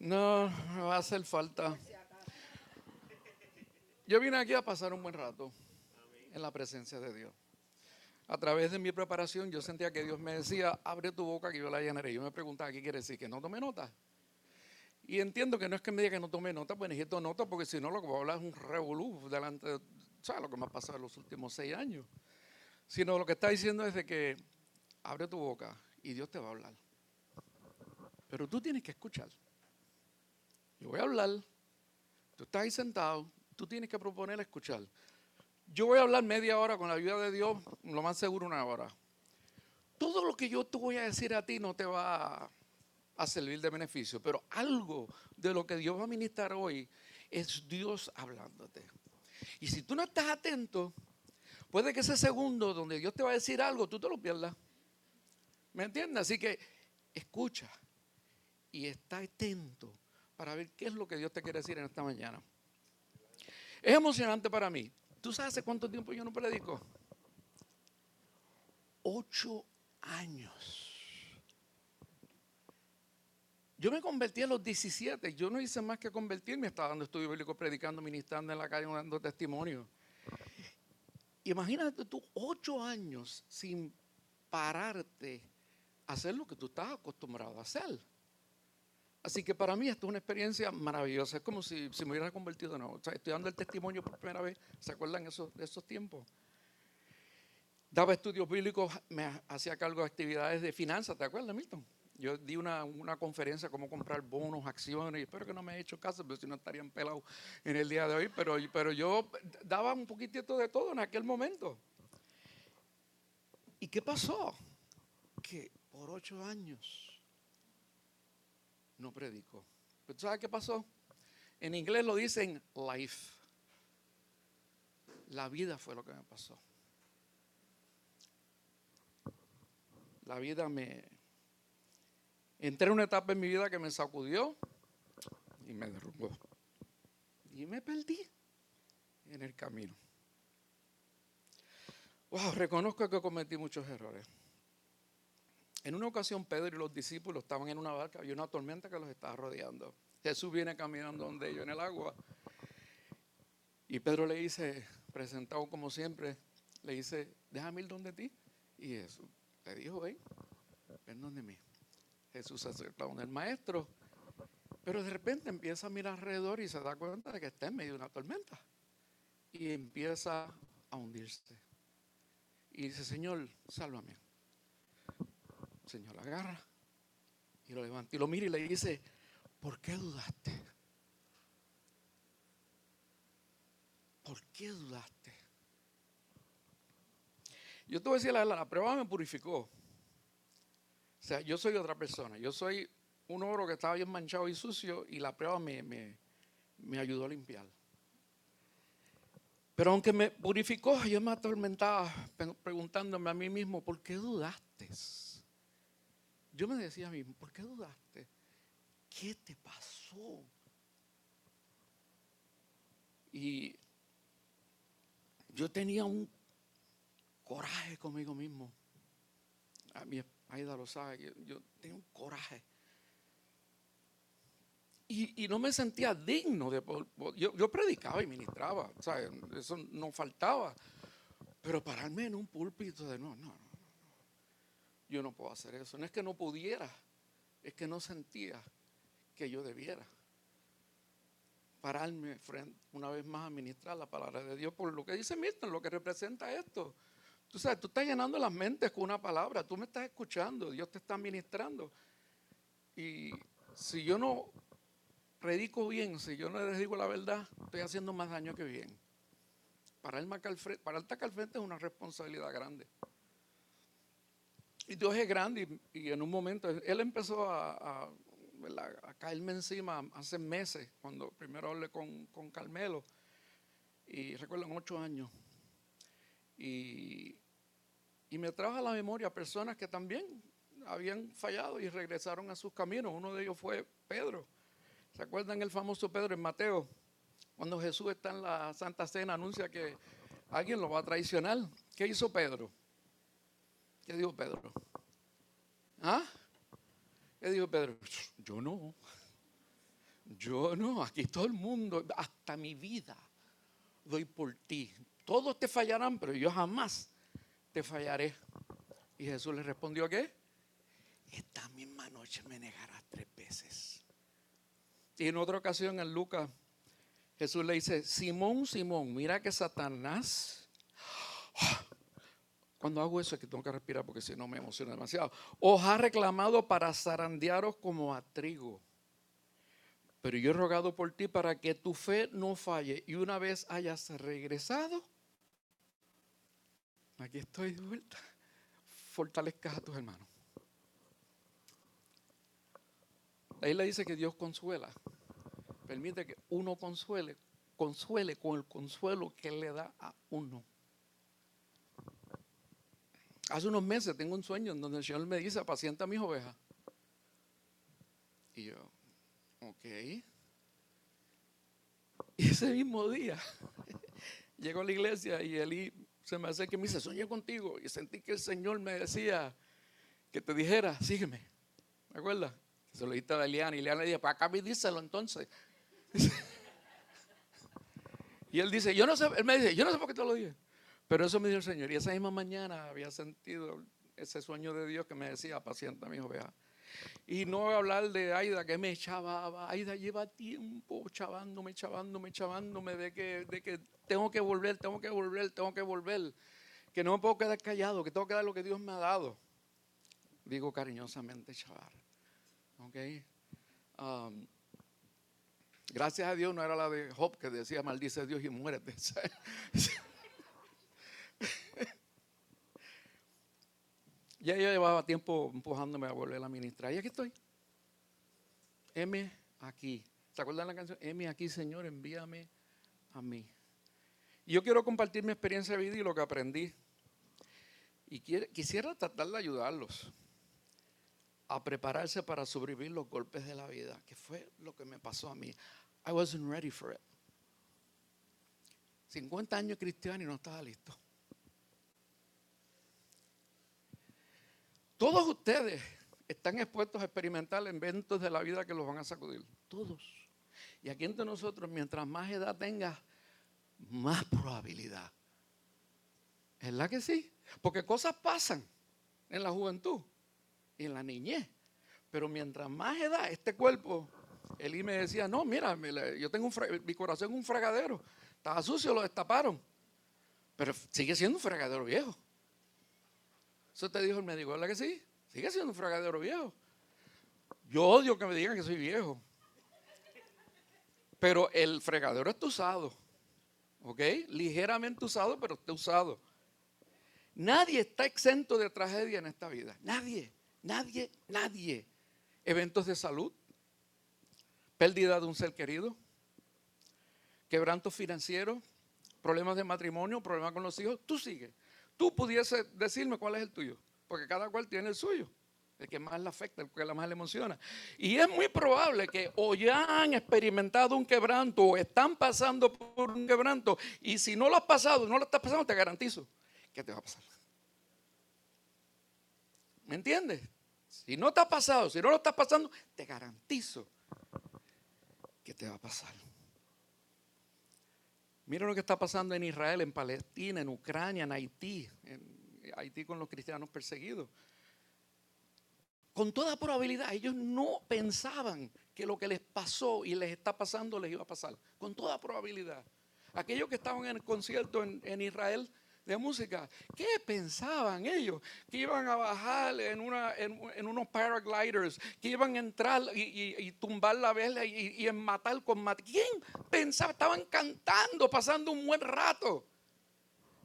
No, va a hacer falta. Yo vine aquí a pasar un buen rato en la presencia de Dios. A través de mi preparación yo sentía que Dios me decía, abre tu boca que yo la llenaré. Yo me preguntaba, ¿qué quiere decir? Que no tome nota. Y entiendo que no es que me diga que no tome nota, pues necesito nota porque si no lo que voy a hablar es un revolú delante de, ¿sabes? Lo que me ha pasado en los últimos seis años. Sino lo que está diciendo es de que abre tu boca y Dios te va a hablar. Pero tú tienes que escuchar. Yo voy a hablar, tú estás ahí sentado, tú tienes que proponer escuchar. Yo voy a hablar media hora con la ayuda de Dios, lo más seguro una hora. Todo lo que yo te voy a decir a ti no te va a servir de beneficio, pero algo de lo que Dios va a ministrar hoy es Dios hablándote. Y si tú no estás atento, puede que ese segundo donde Dios te va a decir algo, tú te lo pierdas. ¿Me entiendes? Así que escucha y está atento para ver qué es lo que Dios te quiere decir en esta mañana. Es emocionante para mí. ¿Tú sabes hace cuánto tiempo yo no predico? Ocho años. Yo me convertí a los 17. Yo no hice más que convertirme. Estaba dando estudio bíblico, predicando, ministrando en la calle, dando testimonio. Imagínate tú ocho años sin pararte a hacer lo que tú estás acostumbrado a hacer. Así que para mí esto es una experiencia maravillosa. Es como si, me hubiera convertido de nuevo. estoy dando el testimonio por primera vez. ¿Se acuerdan de esos tiempos? Daba estudios bíblicos, me hacía cargo de actividades de finanzas. ¿Te acuerdas, Milton? Yo di una, conferencia cómo comprar bonos, acciones. Espero que no me haya hecho caso, pero si no estarían pelados en el día de hoy. Pero, pero yo daba un poquitito de todo en aquel momento. ¿Y qué pasó? Que por ocho años no predicó. Pero ¿tú sabes qué pasó? En inglés lo dicen life. La vida fue lo que me pasó. La vida me... Entré en una etapa en mi vida que me sacudió y me derrumbó. Y me perdí en el camino. Wow, reconozco que cometí muchos errores. En una ocasión Pedro y los discípulos estaban en una barca, había una tormenta que los estaba rodeando. Jesús viene caminando donde ellos en el agua. Y Pedro le dice, presentado como siempre, le dice, déjame ir donde ti. Y Jesús le dijo, ven, ven donde mí. Jesús se acerca donde el maestro, pero de repente empieza a mirar alrededor y se da cuenta de que está en medio de una tormenta. Y empieza a hundirse. Y dice, Señor, sálvame. Señor agarra y lo levanta y lo mira y le dice, ¿por qué dudaste? ¿Por qué dudaste? Yo te voy a decir, la, la prueba me purificó. O sea, yo soy otra persona. Yo soy un oro que estaba bien manchado y sucio y la prueba me, me ayudó a limpiar. Pero aunque me purificó, yo me atormentaba preguntándome a mí mismo, ¿por qué dudaste? Yo me decía a mí, ¿por qué dudaste? ¿Qué te pasó? Y yo tenía un coraje conmigo mismo. A mi Aida lo sabe, yo, tenía un coraje. Y, no me sentía digno de yo, yo predicaba y ministraba, eso no faltaba. Pero pararme en un púlpito de no, no, yo no puedo hacer eso. No es que no pudiera, es que no sentía que yo debiera pararme frente, una vez más a ministrar la palabra de Dios por lo que dice Milton, lo que representa esto. Tú sabes, tú estás llenando las mentes con una palabra, tú me estás escuchando, Dios te está ministrando. Y si yo no predico bien, si yo no les digo la verdad, estoy haciendo más daño que bien. Pararme acá al frente, al frente es una responsabilidad grande. Y Dios es grande y, en un momento Él empezó a, caerme encima hace meses, cuando primero hablé con, Carmelo, y recuerdo ocho años. Y, y me trajo a la memoria personas que también habían fallado y regresaron a sus caminos. Uno de ellos fue Pedro. ¿Se acuerdan el famoso Pedro en Mateo? Cuando Jesús está en la Santa Cena, anuncia que alguien lo va a traicionar. ¿Qué hizo Pedro? ¿Qué dijo Pedro? ¿Ah? ¿Qué dijo Pedro? Yo no. Yo no, aquí todo el mundo, hasta mi vida, doy por ti. Todos te fallarán, pero yo jamás te fallaré. Y Jesús le respondió, ¿qué? Esta misma noche me negarás tres veces. Y en otra ocasión en Lucas, Jesús le dice, Simón, Simón, mira que Satanás... Cuando hago eso es que tengo que respirar porque si no me emociona demasiado. Os ha reclamado para zarandearos como a trigo. Pero yo he rogado por ti para que tu fe no falle y una vez hayas regresado, aquí estoy de vuelta, fortalezcas a tus hermanos. Ahí le dice que Dios consuela. Permite que uno consuele, consuele con el consuelo que le da a uno. Hace unos meses tengo un sueño en donde el Señor me dice, apacienta a mis ovejas. Y yo, ok. Y ese mismo día llego a la iglesia y Eli se me hace que me dice, soñé contigo. Y sentí que el Señor me decía que te dijera, sígueme. ¿Me acuerdas? Se lo dijiste a Eliana y Eliana le dijo, pues acá me díselo entonces. y él dice, yo no sé, él me dice, yo no sé por qué te lo dije. Pero eso me dio el Señor. Y esa misma mañana había sentido ese sueño de Dios que me decía, paciente mi oveja. Y no voy a hablar de Aida que me chavaba. Aida lleva tiempo chavándome, chavándome, chavándome de que, de que tengo que volver, tengo que volver, tengo que volver. Que no me puedo quedar callado, que tengo que dar lo que Dios me ha dado. Digo cariñosamente, chaval. ¿Ok? Um, gracias a Dios no era la de Job que decía maldice Dios y muérete. ya ella llevaba tiempo empujándome a volver a ministrar. Y aquí estoy. M aquí. ¿Se acuerdan la canción? M aquí, Señor, envíame a mí. Y yo quiero compartir mi experiencia de vida y lo que aprendí. Y quisiera tratar de ayudarlos a prepararse para sobrevivir los golpes de la vida, que fue lo que me pasó a mí. I wasn't ready for it. 50 años cristiano y no estaba listo. Todos ustedes están expuestos a experimentar eventos de la vida que los van a sacudir. Todos. Y aquí entre nosotros, mientras más edad tengas, más probabilidad. ¿Es la que sí? Porque cosas pasan en la juventud y en la niñez. Pero mientras más edad, este cuerpo, Eli me decía, no, mira, yo tengo un mi corazón es un fregadero. Estaba sucio, lo destaparon. Pero sigue siendo un fregadero viejo. Eso te dijo el médico, ¿verdad que sí? Sigue siendo un fregadero viejo. Yo odio que me digan que soy viejo. Pero el fregadero está usado. ¿Ok? Ligeramente usado, pero está usado. Nadie está exento de tragedia en esta vida. Nadie, nadie, nadie. Eventos de salud, pérdida de un ser querido, quebranto financiero, problemas de matrimonio, problemas con los hijos. Tú sigues tú pudiese decirme cuál es el tuyo, porque cada cual tiene el suyo, el que más le afecta, el que más le emociona. Y es muy probable que o ya han experimentado un quebranto o están pasando por un quebranto, y si no lo has pasado, no lo estás pasando, te garantizo que te va a pasar. ¿Me entiendes? Si no te ha pasado, si no lo estás pasando, te garantizo que te va a pasar. Mira lo que está pasando en Israel, en Palestina, en Ucrania, en Haití, en Haití con los cristianos perseguidos. Con toda probabilidad, ellos no pensaban que lo que les pasó y les está pasando les iba a pasar. Con toda probabilidad. Aquellos que estaban en el concierto en, en Israel de música. ¿Qué pensaban ellos? Que iban a bajar en, una, en, unos paragliders, que iban a entrar y, tumbar la vela y, en matar con mat ¿Quién pensaba? Estaban cantando, pasando un buen rato.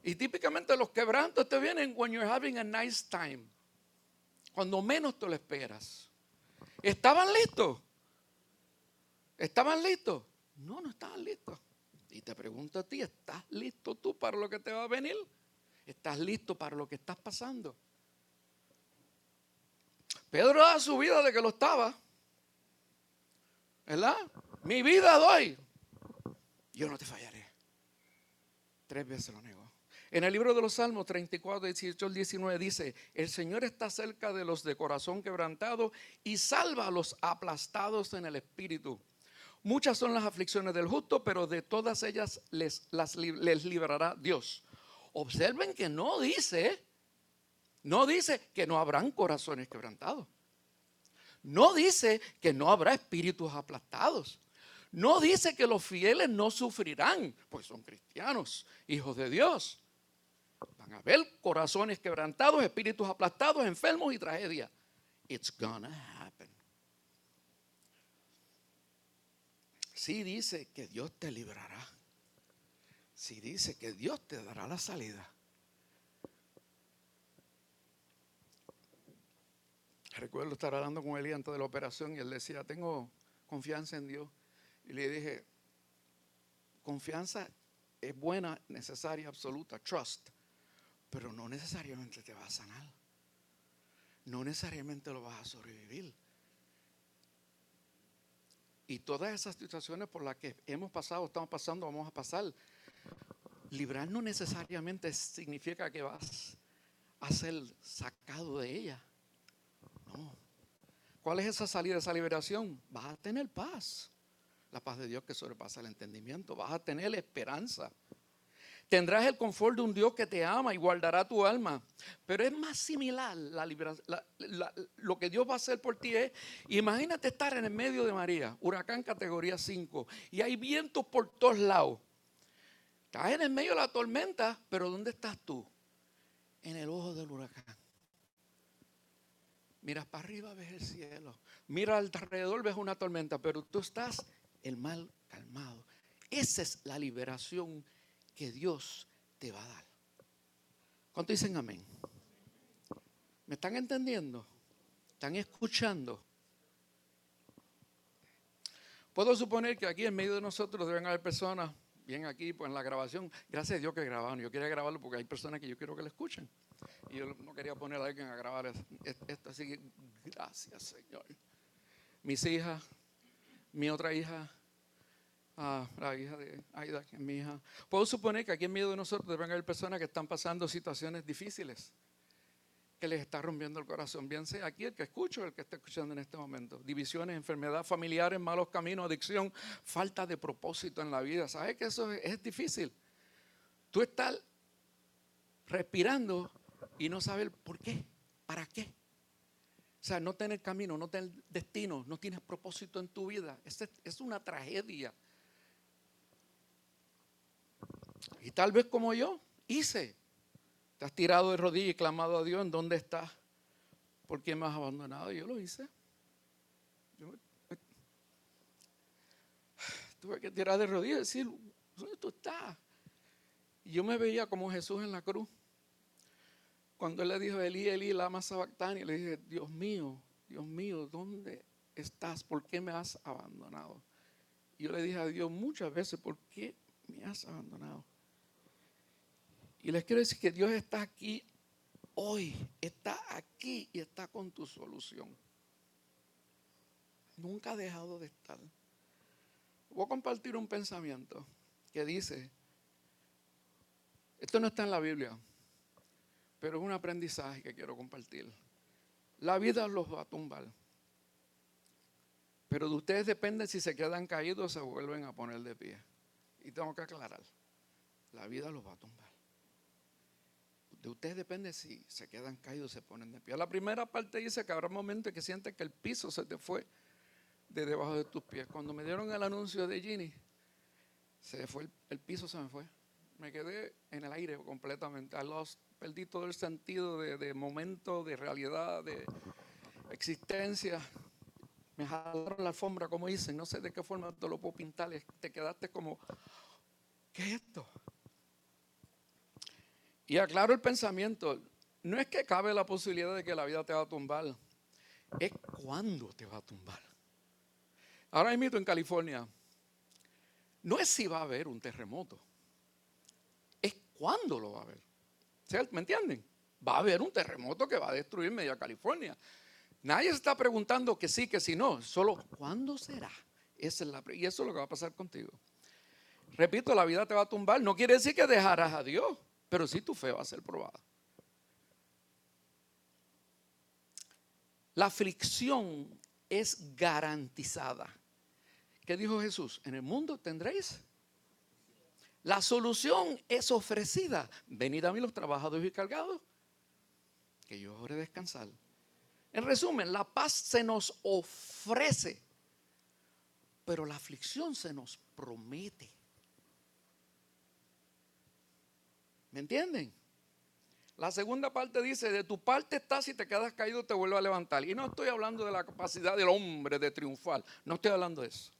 Y típicamente los quebrantos te vienen when you're having a nice time. Cuando menos te lo esperas. ¿Estaban listos? ¿Estaban listos? No, no estaban listos. Y te pregunto a ti, ¿estás listo tú para lo que te va a venir? ¿Estás listo para lo que estás pasando? Pedro da su vida de que lo estaba. ¿Verdad? Mi vida doy. Yo no te fallaré. Tres veces lo negó. En el libro de los Salmos 34, 18 al 19 dice, el Señor está cerca de los de corazón quebrantado y salva a los aplastados en el espíritu Muchas son las aflicciones del justo, pero de todas ellas les, les librará Dios. Observen que no dice, no dice que no habrán corazones quebrantados. No dice que no habrá espíritus aplastados. No dice que los fieles no sufrirán, pues son cristianos, hijos de Dios. Van a haber corazones quebrantados, espíritus aplastados, enfermos y tragedia. It's gonna happen. Sí dice que Dios te librará. Sí dice que Dios te dará la salida. Recuerdo estar hablando con él antes de la operación y él decía, tengo confianza en Dios. Y le dije, confianza es buena, necesaria, absoluta, trust, pero no necesariamente te va a sanar. No necesariamente lo vas a sobrevivir. Y todas esas situaciones por las que hemos pasado, estamos pasando, vamos a pasar. Librar no necesariamente significa que vas a ser sacado de ella. ¿Cuál es esa salida, esa liberación? Vas a tener paz. La paz de Dios que sobrepasa el entendimiento. Vas a tener esperanza. Tendrás el confort de un Dios que te ama y guardará tu alma. Pero es más similar la, lo que Dios va a hacer por ti es, imagínate estar en el medio de María, huracán categoría 5, y hay vientos por todos lados. Estás en el medio de la tormenta, pero ¿dónde estás tú? En el ojo del huracán. Miras para arriba, ves el cielo. Mira alrededor, ves una tormenta, pero tú estás el mal calmado. Esa es la liberación que Dios te va a dar. ¿Cuánto dicen amén? ¿Me están entendiendo? ¿Están escuchando? Puedo suponer que aquí en medio de nosotros deben haber personas, bien aquí, pues en la grabación, gracias a Dios que grabaron. Yo quería grabarlo porque hay personas que yo quiero que lo escuchen. Y yo no quería poner a alguien a grabar esto, así que gracias, Señor. Mis hijas, mi otra hija, ah, la hija de Aida, que es mi hija. Puedo suponer que aquí en medio de nosotros deben haber personas que están pasando situaciones difíciles, que les está rompiendo el corazón. Bien sea aquí el que escucho, el que está escuchando en este momento. Divisiones, enfermedades familiares, malos caminos, adicción, falta de propósito en la vida. ¿Sabes que eso es, es difícil? Tú estás respirando y no saber por qué, para qué. O sea, no tener camino, no tener destino, no tienes propósito en tu vida. Es, es una tragedia. Y tal vez como yo hice, te has tirado de rodillas y clamado a Dios, ¿en dónde estás? ¿Por qué me has abandonado? Yo lo hice. tuve que tirar de rodillas y decir, ¿dónde tú estás? Y yo me veía como Jesús en la cruz. Cuando él le dijo, Elí, Elí, lama sabactani, le dije, Dios mío, Dios mío, ¿dónde estás? ¿Por qué me has abandonado? Y yo le dije a Dios muchas veces, ¿por qué me has abandonado? Y les quiero decir que Dios está aquí hoy, está aquí y está con tu solución. Nunca ha dejado de estar. Voy a compartir un pensamiento que dice, esto no está en la Biblia, pero es un aprendizaje que quiero compartir. La vida los va a tumbar. Pero de ustedes depende si se quedan caídos o se vuelven a poner de pie. Y tengo que aclarar, la vida los va a tumbar. De ustedes depende si se quedan caídos o se ponen de pie. La primera parte dice que habrá momentos que sientes que el piso se te fue de debajo de tus pies. Cuando me dieron el anuncio de Ginny, se fue el, piso se me fue. Me quedé en el aire completamente. Lost perdí todo el sentido de, momento, de realidad, de existencia. Me jalaron la alfombra, como dicen, no sé de qué forma te lo puedo pintar, te quedaste como, ¿qué es esto? Y aclaro el pensamiento, no es que cabe la posibilidad de que la vida te va a tumbar, es cuándo te va a tumbar. Ahora mismo en California, no es si va a haber un terremoto, es cuándo lo va a haber. ¿Me entienden? Va a haber un terremoto que va a destruir media California. Nadie se está preguntando que sí, que si no. Solo, ¿cuándo será? Esa es la, y eso es lo que va a pasar contigo. Repito, la vida te va a tumbar. No quiere decir que dejarás a Dios, pero sí tu fe va a ser probada. La aflicción es garantizada. ¿Qué dijo Jesús? En el mundo tendréis. La solución es ofrecida. Venid a mí los trabajadores y cargados, que yo os descansar. En resumen, la paz se nos ofrece, pero la aflicción se nos promete. ¿Me entienden? La segunda parte dice, de tu parte estás, si te quedas caído te vuelvo a levantar. Y no estoy hablando de la capacidad del hombre de triunfar, no estoy hablando de eso.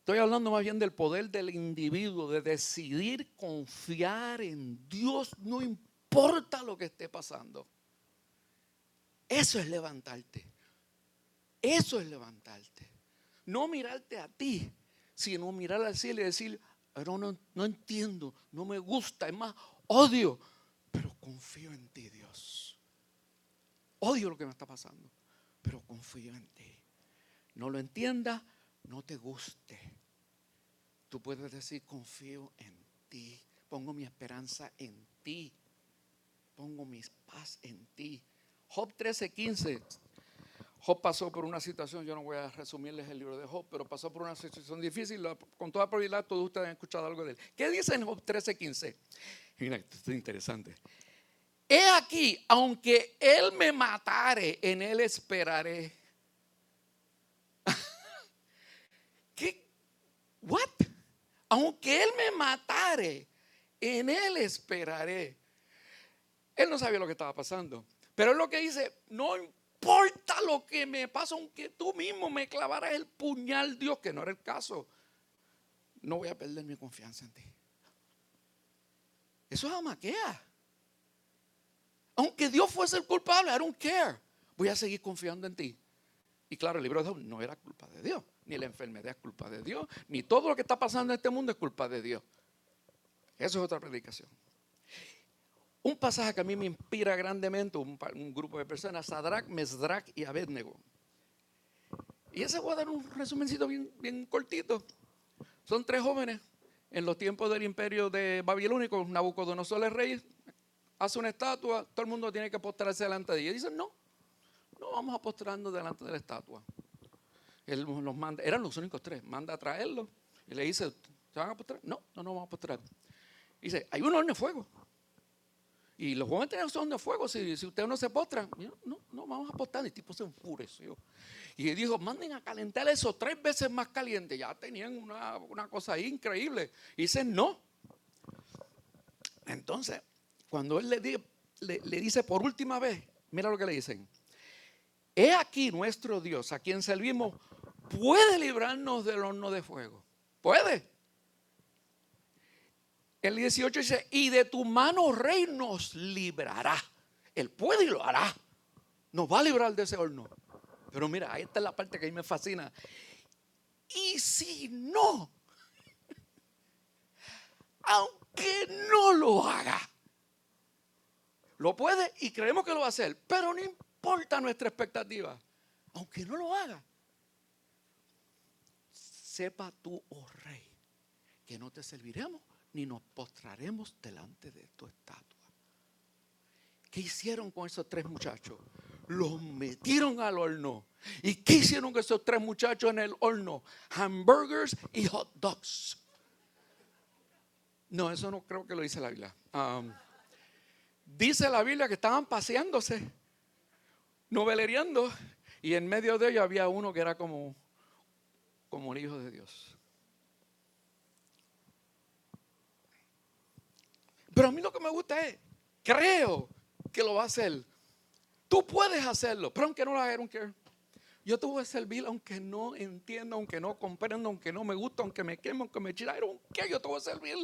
Estoy hablando más bien del poder del individuo, de decidir confiar en Dios, no importa lo que esté pasando. Eso es levantarte. Eso es levantarte. No mirarte a ti, sino mirar al cielo y decir, pero no, no entiendo, no me gusta, es más, odio, pero confío en ti, Dios. Odio lo que me está pasando, pero confío en ti. No lo entiendas, no te guste. Tú puedes decir, confío en ti, pongo mi esperanza en ti, pongo mi paz en ti. Job 13:15. Job pasó por una situación, yo no voy a resumirles el libro de Job, pero pasó por una situación difícil. Con toda probabilidad todos ustedes han escuchado algo de él. ¿Qué dice en Job 13:15? Mira, esto es interesante. He aquí, aunque él me matare, en él esperaré. ¿Qué? ¿What? Aunque él me matare, en él esperaré. Él no sabía lo que estaba pasando. Pero es lo que dice, no importa lo que me pasa, aunque tú mismo me clavaras el puñal, Dios, que no era el caso, no voy a perder mi confianza en ti. Eso es amaquea. Aunque Dios fuese el culpable, I don't care. Voy a seguir confiando en ti. Y claro, el libro de Job no era culpa de Dios, ni la enfermedad es culpa de Dios, ni todo lo que está pasando en este mundo es culpa de Dios. Eso es otra predicación. Un pasaje que a mí me inspira grandemente, un, grupo de personas, Sadrach, Mesdrach y Abednego. Y ese voy a dar un resumencito bien, cortito. Son tres jóvenes en los tiempos del imperio de Babilónico, Nabucodonosor el rey, hace una estatua, todo el mundo tiene que postrarse delante de ella. Y dicen, no, no vamos a postrarnos delante de la estatua. Él los manda, eran los únicos tres, manda a traerlos y le dice, ¿se van a postrar? No, no nos vamos a postrar. dice, hay un horno de fuego. Y los jóvenes son de fuego. Si, ustedes no se postran, no, no vamos a postrar. El tipo se enfureció. Y dijo: Manden a calentar eso tres veces más caliente. Ya tenían una, cosa ahí increíble. Y dicen: No. Entonces, cuando él le, le dice por última vez, mira lo que le dicen: He aquí nuestro Dios, a quien servimos, puede librarnos del horno de fuego. Puede. El 18 dice, y de tu mano rey nos librará. Él puede y lo hará. Nos va a librar de ese horno. Pero mira, ahí está la parte que a mí me fascina. Y si no, aunque no lo haga, lo puede y creemos que lo va a hacer, pero no importa nuestra expectativa, aunque no lo haga. Sepa tú, oh rey, que no te serviremos ni nos postraremos delante de tu estatua. ¿Qué hicieron con esos tres muchachos? Los metieron al horno. ¿Y qué hicieron con esos tres muchachos en el horno? Hamburgers y hot dogs. No, eso no creo que lo dice la Biblia. Um, dice la Biblia que estaban paseándose, noveleando, y en medio de ellos había uno que era como, como el Hijo de Dios. Pero a mí lo que me gusta es, creo que lo va a hacer. Tú puedes hacerlo, pero aunque no lo haga, Yo te voy a servir aunque no entienda, aunque no comprenda, aunque no me guste, aunque me queme, aunque me chile, ¿qué? Yo te voy a servir.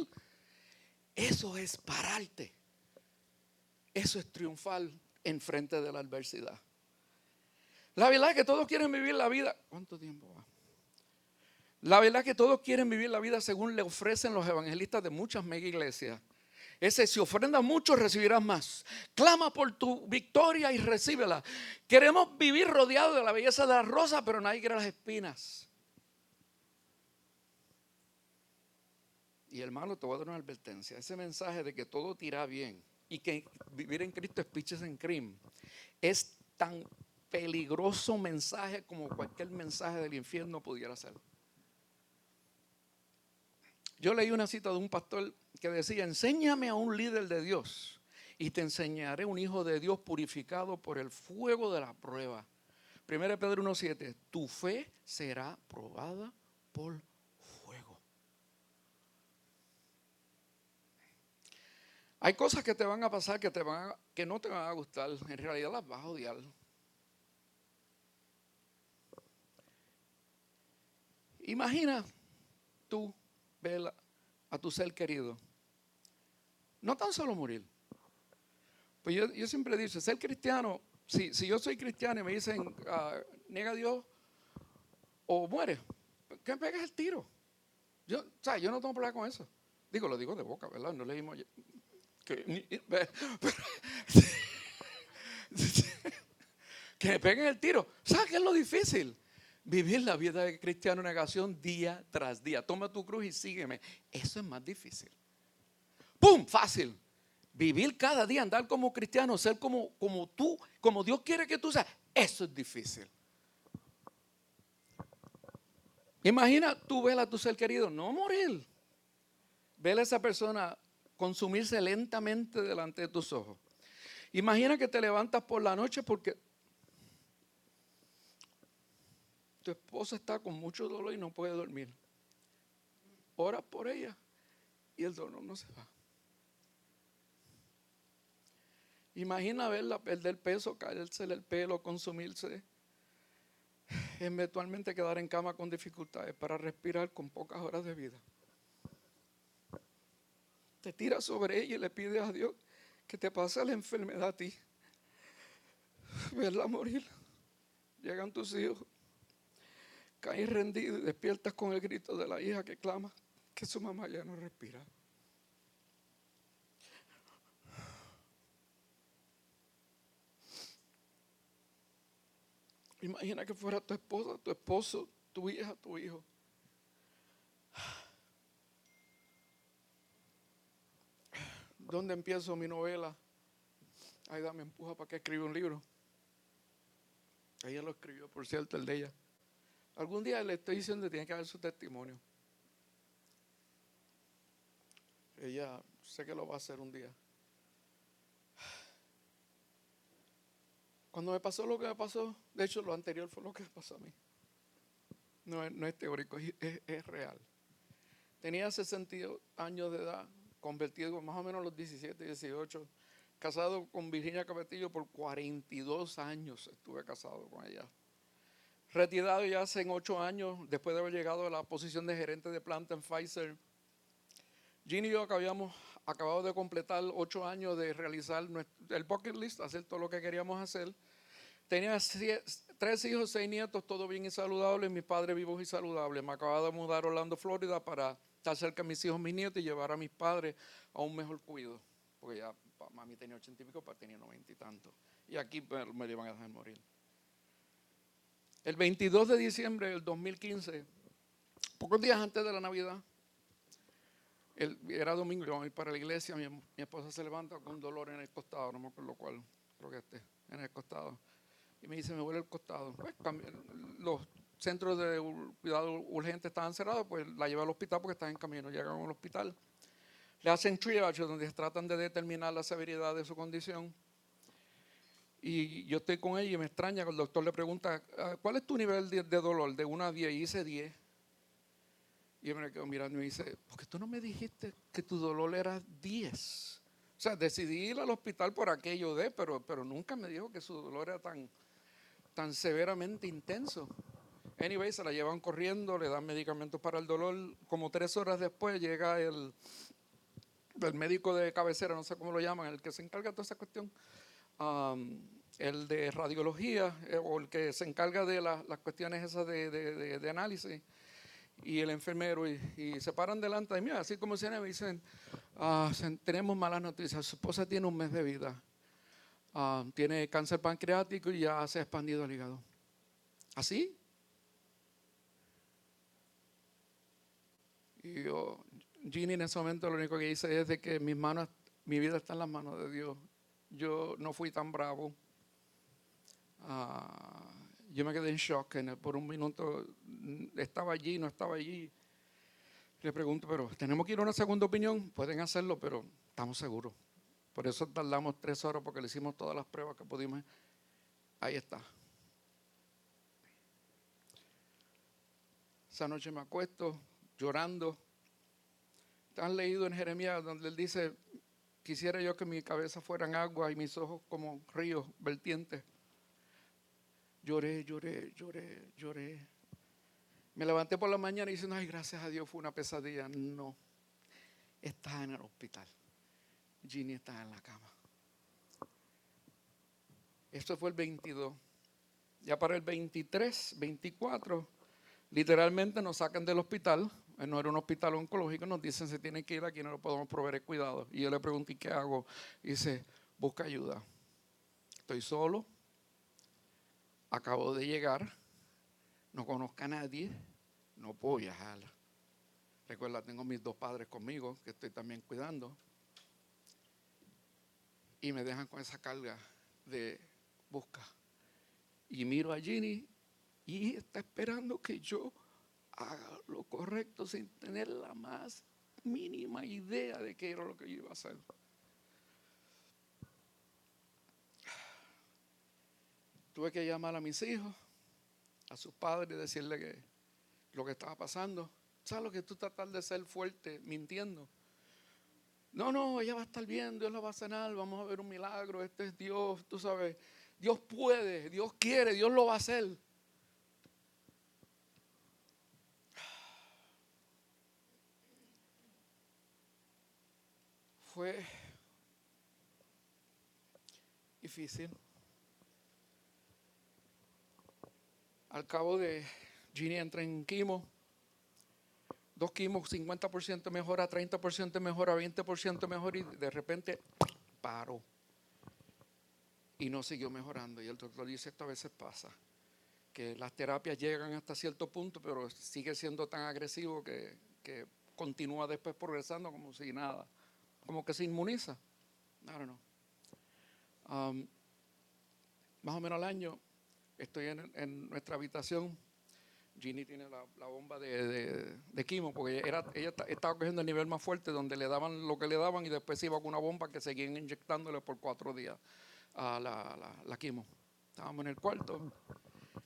Eso es pararte. Eso es triunfar en frente de la adversidad. La verdad es que todos quieren vivir la vida. ¿Cuánto tiempo va? La verdad es que todos quieren vivir la vida según le ofrecen los evangelistas de muchas mega iglesias. Ese, si ofrenda mucho, recibirás más. Clama por tu victoria y recíbela. Queremos vivir rodeados de la belleza de la rosa, pero nadie quiere las espinas. Y hermano, te voy a dar una advertencia. Ese mensaje de que todo tira bien y que vivir en Cristo es piches en crimen es tan peligroso mensaje como cualquier mensaje del infierno pudiera ser. Yo leí una cita de un pastor que decía, enséñame a un líder de Dios y te enseñaré un hijo de Dios purificado por el fuego de la prueba. 1 Pedro 1.7, tu fe será probada por fuego. Hay cosas que te van a pasar que, te van que no te van a gustar, en realidad las vas a odiar. Imagina tú ver a tu ser querido. No tan solo morir. Pues yo, yo siempre digo, ser cristiano, si, si, yo soy cristiano y me dicen, uh, niega a Dios o muere, que me pegues el tiro. Yo, o sea, yo no tengo problema con eso. Digo, lo digo de boca, ¿verdad? No leímos que, que me peguen el tiro. ¿Sabes qué es lo difícil? Vivir la vida de cristiano negación día tras día. Toma tu cruz y sígueme. Eso es más difícil. ¡Pum! Fácil. Vivir cada día, andar como cristiano, ser como, como tú, como Dios quiere que tú seas. Eso es difícil. Imagina tú ver a tu ser querido, no morir. Ver a esa persona consumirse lentamente delante de tus ojos. Imagina que te levantas por la noche porque tu esposa está con mucho dolor y no puede dormir. Ora por ella y el dolor no se va. Imagina verla perder peso, caerse el pelo, consumirse, eventualmente quedar en cama con dificultades para respirar con pocas horas de vida. Te tiras sobre ella y le pides a Dios que te pase la enfermedad a ti. Verla morir. Llegan tus hijos caes rendido y despiertas con el grito de la hija que clama que su mamá ya no respira. Imagina que fuera tu esposa, tu esposo, tu hija, tu hijo. ¿Dónde empiezo mi novela? Aida me empuja para que escriba un libro. Ella lo escribió, por cierto, el de ella. Algún día le estoy diciendo que tiene que haber su testimonio. Ella sé que lo va a hacer un día. Cuando me pasó lo que me pasó, de hecho lo anterior fue lo que me pasó a mí. No es, teórico, es, real. Tenía 60 años de edad, convertido más o menos a los 17, 18, casado con Virginia Capetillo por 42 años estuve casado con ella retirado ya hace ocho años, después de haber llegado a la posición de gerente de planta en Pfizer. Ginny y yo habíamos acabado de completar ocho años de realizar el bucket list, hacer todo lo que queríamos hacer. Tenía tres hijos, seis nietos, todo bien y saludable, mis padres vivos y saludables. Me acababa de mudar a Orlando, Florida, para estar cerca de mis hijos, mis nietos y llevar a mis padres a un mejor cuidado. Porque ya mami tenía ochenta y pico, papá tenía noventa y tanto. Y aquí pues, me, me iban a dejar morir. El 22 de diciembre del 2015, pocos días antes de la Navidad, era domingo, yo a ir para la iglesia, mi, esposa se levanta con dolor en el costado, no me acuerdo cuál, creo que este, en el costado. Y me dice, me duele el costado. Pues, los centros de cuidado urgente estaban cerrados, pues la lleva al hospital porque está en camino. Llegan al hospital, le hacen triage donde tratan de determinar la severidad de su condición. Y yo estoy con ella y me extraña el doctor le pregunta, ah, ¿cuál es tu nivel de, dolor? De 1 a 10. Y dice 10. Y yo me quedo mirando y me dice, ¿por qué tú no me dijiste que tu dolor era 10? O sea, decidí ir al hospital por aquello de, pero, pero nunca me dijo que su dolor era tan, tan severamente intenso. Anyway, se la llevan corriendo, le dan medicamentos para el dolor. Como tres horas después llega el, el médico de cabecera, no sé cómo lo llaman, el que se encarga de toda esa cuestión el de radiología eh, o el que se encarga de las cuestiones esas de, análisis y el enfermero y, se paran delante de mí, así como si me dicen, ah, tenemos malas noticias, su esposa tiene un mes de vida, ah, tiene cáncer pancreático y ya se ha expandido el hígado. ¿Así? Y yo, Ginny en ese momento lo único que dice es de que mis manos, mi vida está en las manos de Dios yo no fui tan bravo. Ah, yo me quedé en shock. Por un minuto estaba allí, no estaba allí. Le pregunto, pero tenemos que ir a una segunda opinión. Pueden hacerlo, pero estamos seguros. Por eso tardamos tres horas porque le hicimos todas las pruebas que pudimos. Ahí está. Esa noche me acuesto llorando. ¿Han leído en Jeremías donde él dice, quisiera yo que mi cabeza fueran agua y mis ojos como ríos vertientes? Lloré, lloré, lloré, lloré. Me levanté por la mañana y diciendo, ay, gracias a Dios, fue una pesadilla. No, está en el hospital. Ginny está en la cama. Esto fue el 22. Ya para el 23, 24, literalmente nos sacan del hospital. Eh, No era un hospital oncológico, nos dicen se tienen que ir aquí, no lo podemos proveer el cuidado. Y yo le pregunté, ¿qué hago? Dice, busca ayuda. Estoy solo, acabo de llegar, no conozco a nadie, no puedo viajar. Recuerda, tengo mis dos padres conmigo, que estoy también cuidando. Y me dejan con esa carga de busca. Y miro a Ginny y está esperando que yo haga lo correcto sin tener la más mínima idea de qué era lo que yo iba a hacer. Tuve que llamar a mis hijos, a sus padres y decirle que lo que estaba pasando. ¿Sabes lo que tú tratas de ser fuerte mintiendo? No, no, ella va a estar bien, Dios la va a sanar, vamos a ver un milagro, este es Dios, tú sabes, Dios puede, Dios quiere, Dios lo va a hacer. Fue difícil. Al cabo de Ginny entra en quimo, dos quimos, 50% mejor, a 30% mejor, a 20% mejor y de repente paró. Y no siguió mejorando. Y el doctor dice, esto a veces pasa, que las terapias llegan hasta cierto punto, pero sigue siendo tan agresivo que, que continúa después progresando como si nada, como que se inmuniza. I don't know. Um, más o menos al año estoy en, nuestra habitación. Ginny tiene la, bomba de, de, quimo, porque era, ella ta- estaba cogiendo el nivel más fuerte, donde le daban lo que le daban y después se iba con una bomba que seguían inyectándole por cuatro días a la, quimo. Estábamos en el cuarto.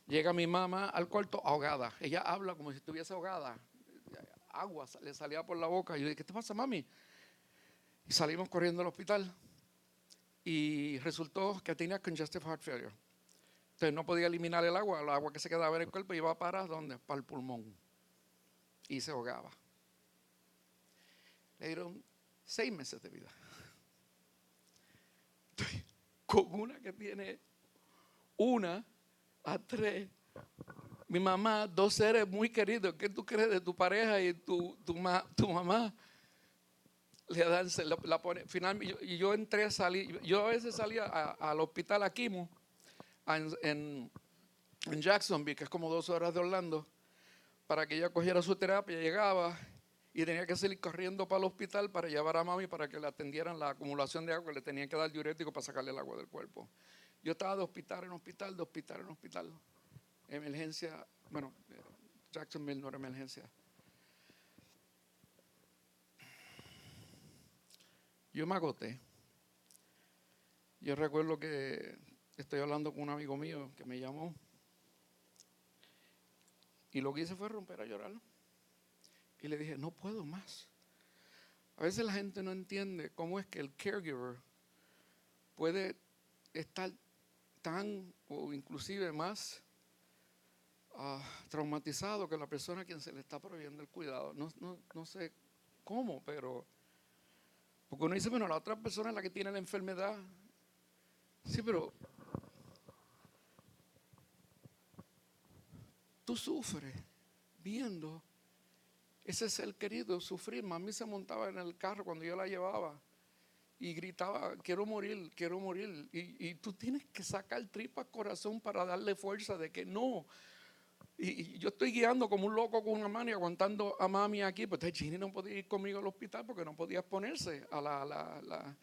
Llega mi mamá al cuarto ahogada. Ella habla como si estuviese ahogada. Agua le salía por la boca. Yo dije, ¿qué te pasa, mami? Y salimos corriendo al hospital. Y resultó que tenía congestive heart failure. Entonces no podía eliminar el agua, el agua que se quedaba en el cuerpo iba para dónde? Para el pulmón. Y se ahogaba. Le dieron seis meses de vida. Con una que tiene una a tres. Mi mamá, dos seres muy queridos. ¿Qué tú crees de tu pareja y tu, tu, ma- tu mamá? Le dan, la, la pone, finalmente, yo, y yo entré, salí, yo a veces salía al hospital a Quimo, en, en, Jacksonville, que es como dos horas de Orlando, para que ella cogiera su terapia, llegaba y tenía que salir corriendo para el hospital para llevar a mami para que le atendieran la acumulación de agua, le tenían que dar diurético para sacarle el agua del cuerpo. Yo estaba de hospital en hospital, de hospital en hospital. Emergencia, bueno, Jacksonville no era emergencia. Yo me agoté. Yo recuerdo que estoy hablando con un amigo mío que me llamó y lo que hice fue romper a llorar. Y le dije, no puedo más. A veces la gente no entiende cómo es que el caregiver puede estar tan o inclusive más ah, traumatizado que la persona a quien se le está proveyendo el cuidado. No, no, no sé cómo, pero... Porque uno dice, bueno, la otra persona es la que tiene la enfermedad. Sí, pero tú sufres viendo ese ser querido sufrir. Mami se montaba en el carro cuando yo la llevaba y gritaba, quiero morir, quiero morir. Y, y tú tienes que sacar tripa corazón para darle fuerza de que no. Y, y yo estoy guiando como un loco con una mano y aguantando a mami aquí. Pues Ginny no podía ir conmigo al hospital porque no podía exponerse a la- la-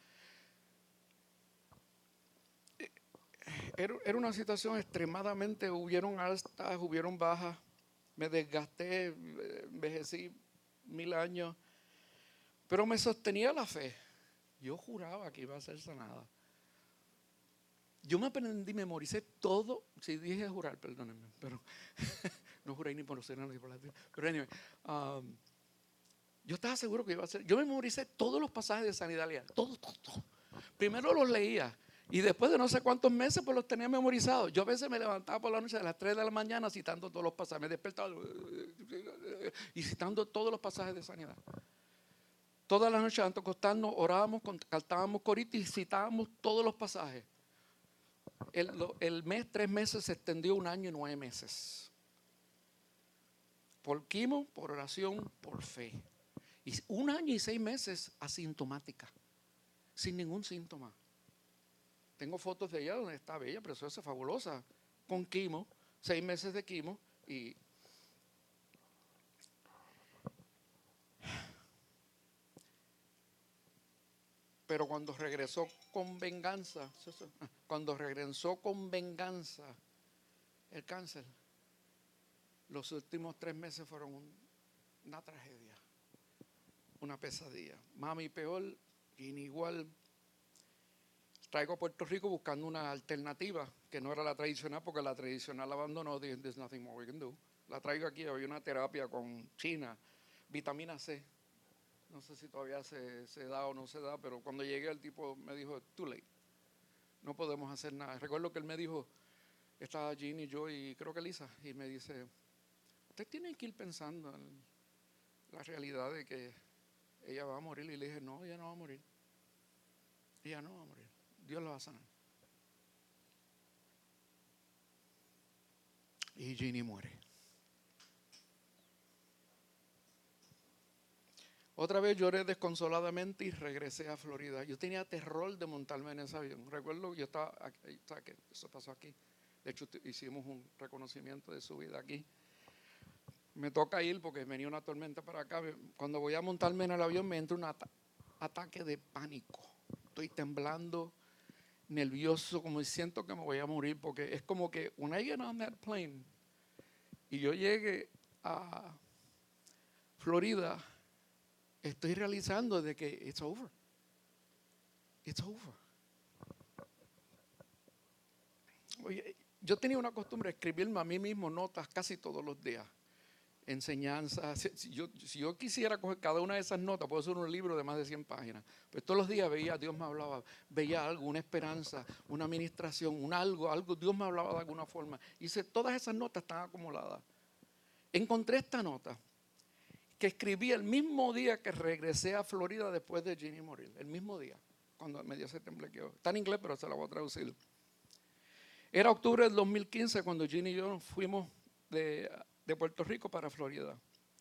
era, era una situación extremadamente, hubieron altas, hubieron bajas, me desgasté, envejecí mil años, pero me sostenía la fe. Yo juraba que iba a ser sanada. Yo me aprendí, memoricé todo, si dije jurar, perdónenme, pero no juré ni por los ni por la Pero anyway, um, yo estaba seguro que iba a ser. Yo memoricé todos los pasajes de sanidad leal, todos, todos. Primero los leía y después de no sé cuántos meses pues los tenía memorizados. Yo a veces me levantaba por la noche a las 3 de la mañana citando todos los pasajes, me despertaba y citando todos los pasajes de sanidad. Toda la noche antes de acostarnos orábamos, cantábamos coritos y citábamos todos los pasajes. El, el mes, tres meses se extendió un año y nueve meses. Por quimo, por oración, por fe. Y un año y seis meses asintomática, sin ningún síntoma. Tengo fotos de ella donde está bella, preciosa, fabulosa, con quimo, seis meses de quimo y pero cuando regresó con venganza, cuando regresó con venganza el cáncer, los últimos tres meses fueron una tragedia, una pesadilla. Mami peor, inigual. Traigo a Puerto Rico buscando una alternativa que no era la tradicional, porque la tradicional la abandonó. There's nothing more we can do. La traigo aquí, había una terapia con China, vitamina C. No sé si todavía se, da o no se da, pero cuando llegué el tipo me dijo, too late. No podemos hacer nada. Recuerdo que él me dijo, estaba Ginny, yo y creo que Lisa, y me dice, usted tiene que ir pensando en la realidad de que ella va a morir. Y le dije, no, ella no va a morir. Ella no va a morir. Dios la va a sanar. Y Ginny muere. Otra vez lloré desconsoladamente y regresé a Florida. Yo tenía terror de montarme en ese avión. Recuerdo, yo estaba, aquí, que eso pasó aquí. De hecho, hicimos un reconocimiento de su vida aquí me toca ir porque venía una tormenta para acá. Cuando voy a montarme en el avión me entra un ataque de pánico. Estoy temblando, nervioso, como siento que me voy a morir porque es como que when I get on that plane y yo llegue a Florida, estoy realizando de que it's over. It's over. Yo tenía una costumbre de escribirme a mí mismo notas casi todos los días enseñanza. Si yo, si yo, quisiera coger cada una de esas notas, puedo hacer un libro de más de 100 páginas. Pues todos los días veía, Dios me hablaba, veía algo, una esperanza, una administración, un algo, algo, Dios me hablaba de alguna forma. Y todas esas notas están acumuladas. Encontré esta nota que escribí el mismo día que regresé a Florida después de Ginny morir, el mismo día, cuando me dio ese temblequeo. Está en inglés, pero se la voy a traducir. Era octubre del 2015 cuando Ginny y yo fuimos de de Puerto Rico para Florida,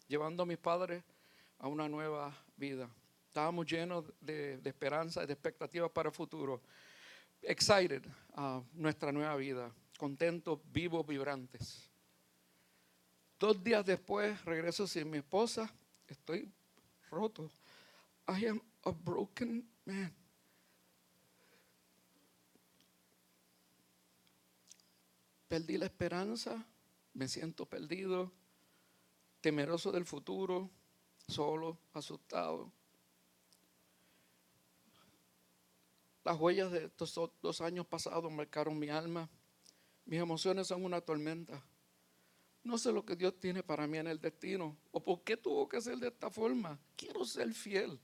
llevando a mis padres a una nueva vida. Estábamos llenos de, esperanza y de expectativas para el futuro. Excited a nuestra nueva vida, contentos, vivos, vibrantes. Dos días después regreso sin mi esposa. Estoy roto. I am a broken man. Perdí la esperanza, me siento perdido, temeroso del futuro, solo, asustado. Las huellas de estos dos años pasados marcaron mi alma. Mis emociones son una tormenta. No sé lo que Dios tiene para mí en el destino o por qué tuvo que ser de esta forma. Quiero ser fiel.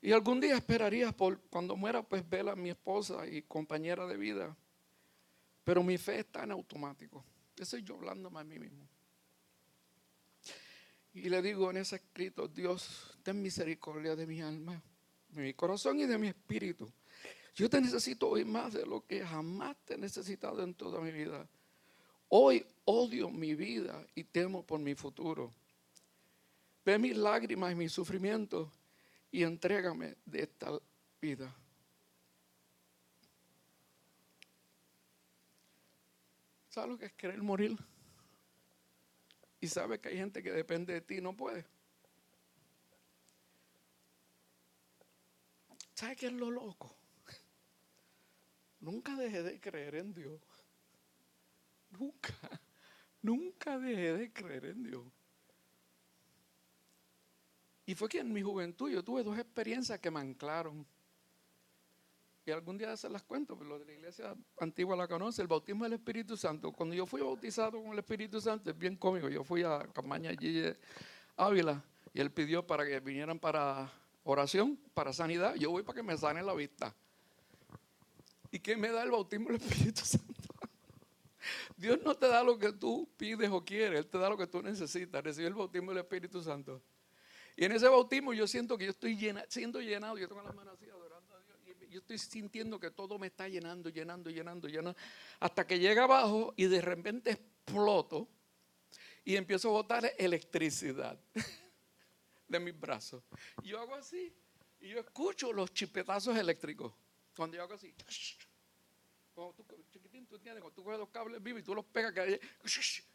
Y algún día esperaría por cuando muera, pues ver a mi esposa y compañera de vida. Pero mi fe está en automático. Estoy yo hablándome a mí mismo. Y le digo en ese escrito, Dios, ten misericordia de mi alma, de mi corazón y de mi espíritu. Yo te necesito hoy más de lo que jamás te he necesitado en toda mi vida. Hoy odio mi vida y temo por mi futuro. Ve mis lágrimas y mis sufrimientos y entrégame de esta vida. ¿Sabes lo que es querer morir? Y sabes que hay gente que depende de ti y no puede. ¿Sabes qué es lo loco? nunca dejé de creer en Dios. Nunca, nunca dejé de creer en Dios. Y fue que en mi juventud yo tuve dos experiencias que me anclaron. Y algún día se las cuento, pero los de la iglesia antigua la conoce, el bautismo del Espíritu Santo. Cuando yo fui bautizado con el Espíritu Santo, es bien cómico, yo fui a Camaña Gille Ávila y él pidió para que vinieran para oración, para sanidad. Yo voy para que me sane la vista. ¿Y qué me da el bautismo del Espíritu Santo? Dios no te da lo que tú pides o quieres, Él te da lo que tú necesitas, recibir el bautismo del Espíritu Santo. Y en ese bautismo yo siento que yo estoy siendo llenado, yo tengo las manos así adorando a Dios, y yo estoy sintiendo que todo me está llenando, llenando, llenando, llenando, hasta que llega abajo y de repente exploto y empiezo a botar electricidad de mis brazos. Yo hago así y yo escucho los chipetazos eléctricos. Cuando yo hago así, cuando tú, chiquitín, tú entiendes, cuando tú coges los cables vivos y tú los pegas, que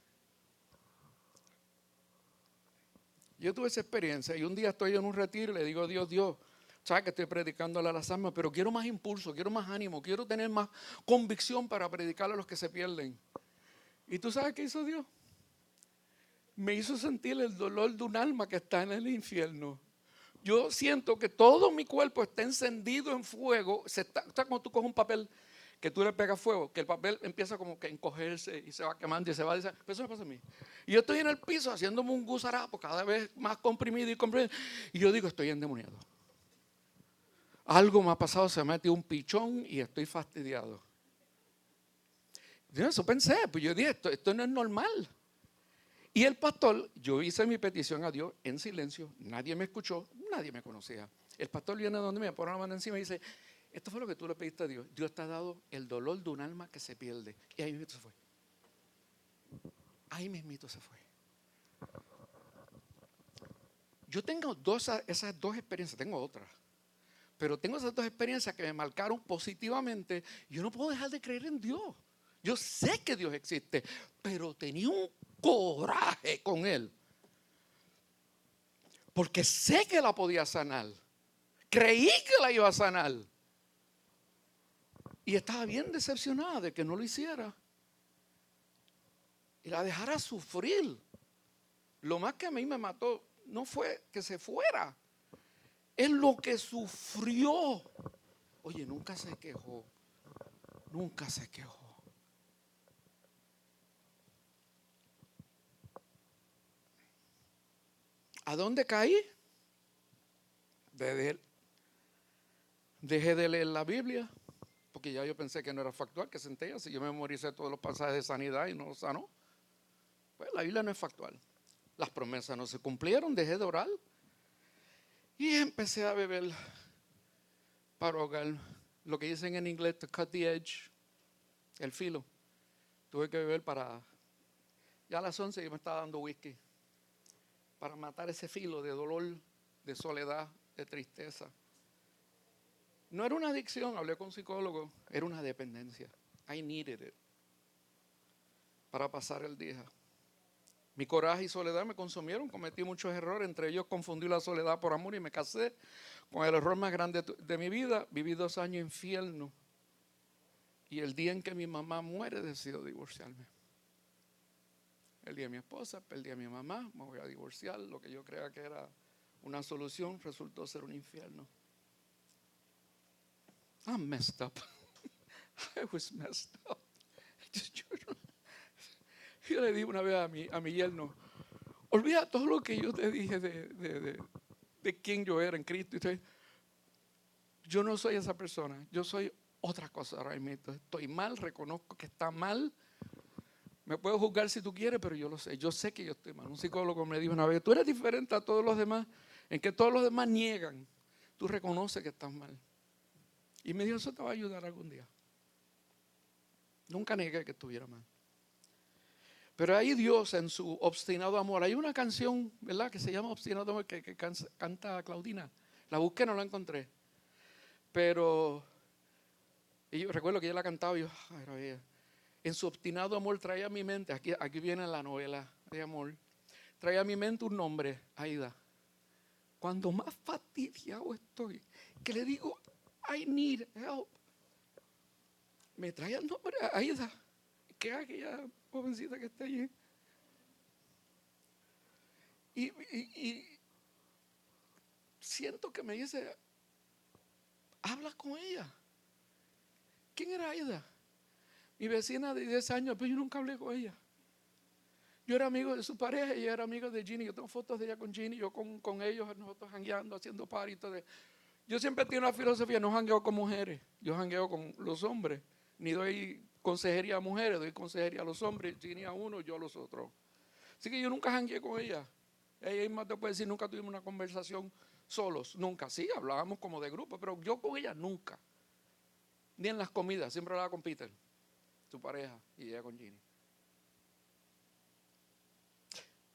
Yo tuve esa experiencia y un día estoy en un retiro y le digo, Dios, Dios, sabes que estoy predicando a las almas, pero quiero más impulso, quiero más ánimo, quiero tener más convicción para predicarle a los que se pierden. ¿Y tú sabes qué hizo Dios? Me hizo sentir el dolor de un alma que está en el infierno. Yo siento que todo mi cuerpo está encendido en fuego. Está, como tú coges un papel que tú le pegas fuego, que el papel empieza como que a encogerse y se va quemando y se va. Pero eso me pasa a mí. Y yo estoy en el piso haciéndome un gusarapo cada vez más comprimido y comprimido. Y yo digo, estoy endemoniado. Algo me ha pasado, se me ha metido un pichón y estoy fastidiado. Yo eso pensé, pues yo dije, esto, esto no es normal. Y el pastor, yo hice mi petición a Dios en silencio, nadie me escuchó, nadie me conocía. El pastor viene donde me pone la mano encima y dice, esto fue lo que tú le pediste a Dios. Dios te ha dado el dolor de un alma que se pierde. Y ahí mismo se fue. Ahí mismito se fue. Yo tengo esas dos experiencias, tengo otras. Pero tengo esas dos experiencias que me marcaron positivamente. Yo no puedo dejar de creer en Dios. Yo sé que Dios existe, pero tenía un coraje con Él. Porque sé que la podía sanar. Creí que la iba a sanar. Y estaba bien decepcionada de que no lo hiciera. Y la dejara sufrir. Lo más que a mí me mató no fue que se fuera. Es lo que sufrió. Oye, nunca se quejó. Nunca se quejó. ¿A dónde caí? Dejé, de leer la Biblia porque ya yo pensé que no era factual, que sentía, si yo me memoricé todos los pasajes de sanidad y no sanó. Pues la Biblia no es factual. Las promesas no se cumplieron, dejé de orar. Y empecé a beber para lo que dicen en inglés, to cut the edge, el filo. Tuve que beber para, ya a las 11 yo me estaba dando whisky, para matar ese filo de dolor, de soledad, de tristeza. No era una adicción, hablé con un psicólogo, era una dependencia. I needed it para pasar el día. Mi coraje y soledad me consumieron, cometí muchos errores, entre ellos confundí la soledad por amor y me casé con el error más grande de mi vida. Viví dos años infierno y el día en que mi mamá muere decido divorciarme. El día de mi esposa, perdí a mi mamá, me voy a divorciar, lo que yo creía que era una solución resultó ser un infierno. I'm messed up. I was messed up. Yo, le dije una vez a mi, a mi yerno, olvida todo lo que yo te dije de, de, de, quién yo era en Cristo. yo no soy esa persona, yo soy otra cosa ahora Estoy mal, reconozco que está mal. Me puedo juzgar si tú quieres, pero yo lo sé. Yo sé que yo estoy mal. Un psicólogo me dijo una vez, tú eres diferente a todos los demás, en que todos los demás niegan. Tú reconoces que estás mal. Y me dijo, eso te va a ayudar algún día. Nunca negué que estuviera mal. Pero ahí Dios en su obstinado amor, hay una canción, ¿verdad? Que se llama Obstinado Amor, que, canta Claudina. La busqué, no la encontré. Pero yo recuerdo que ella la cantaba y yo, ay, En su obstinado amor traía a mi mente, aquí, viene la novela de amor, traía a mi mente un nombre, Aida. Cuando más fastidiado estoy, que le digo, I need help. me trae el nombre Aida. ¿Qué es aquella jovencita que está allí? Y, siento que me dice, habla con ella. ¿Quién era Aida? Mi vecina de 10 años, pero yo nunca hablé con ella. Yo era amigo de su pareja, ella era amiga de Ginny. Yo tengo fotos de ella con Ginny, yo con, con ellos, nosotros jangueando, haciendo paritos. De... Yo siempre tengo una filosofía, no jangueo con mujeres, yo jangueo con los hombres. Ni doy consejería a mujeres, doy consejería a los hombres, Ginny a uno, yo a los otros. Así que yo nunca jangueé con ella. Ella misma te puede decir, nunca tuvimos una conversación solos, nunca. Sí, hablábamos como de grupo, pero yo con ella nunca. Ni en las comidas, siempre hablaba con Peter, su pareja, y ella con Ginny.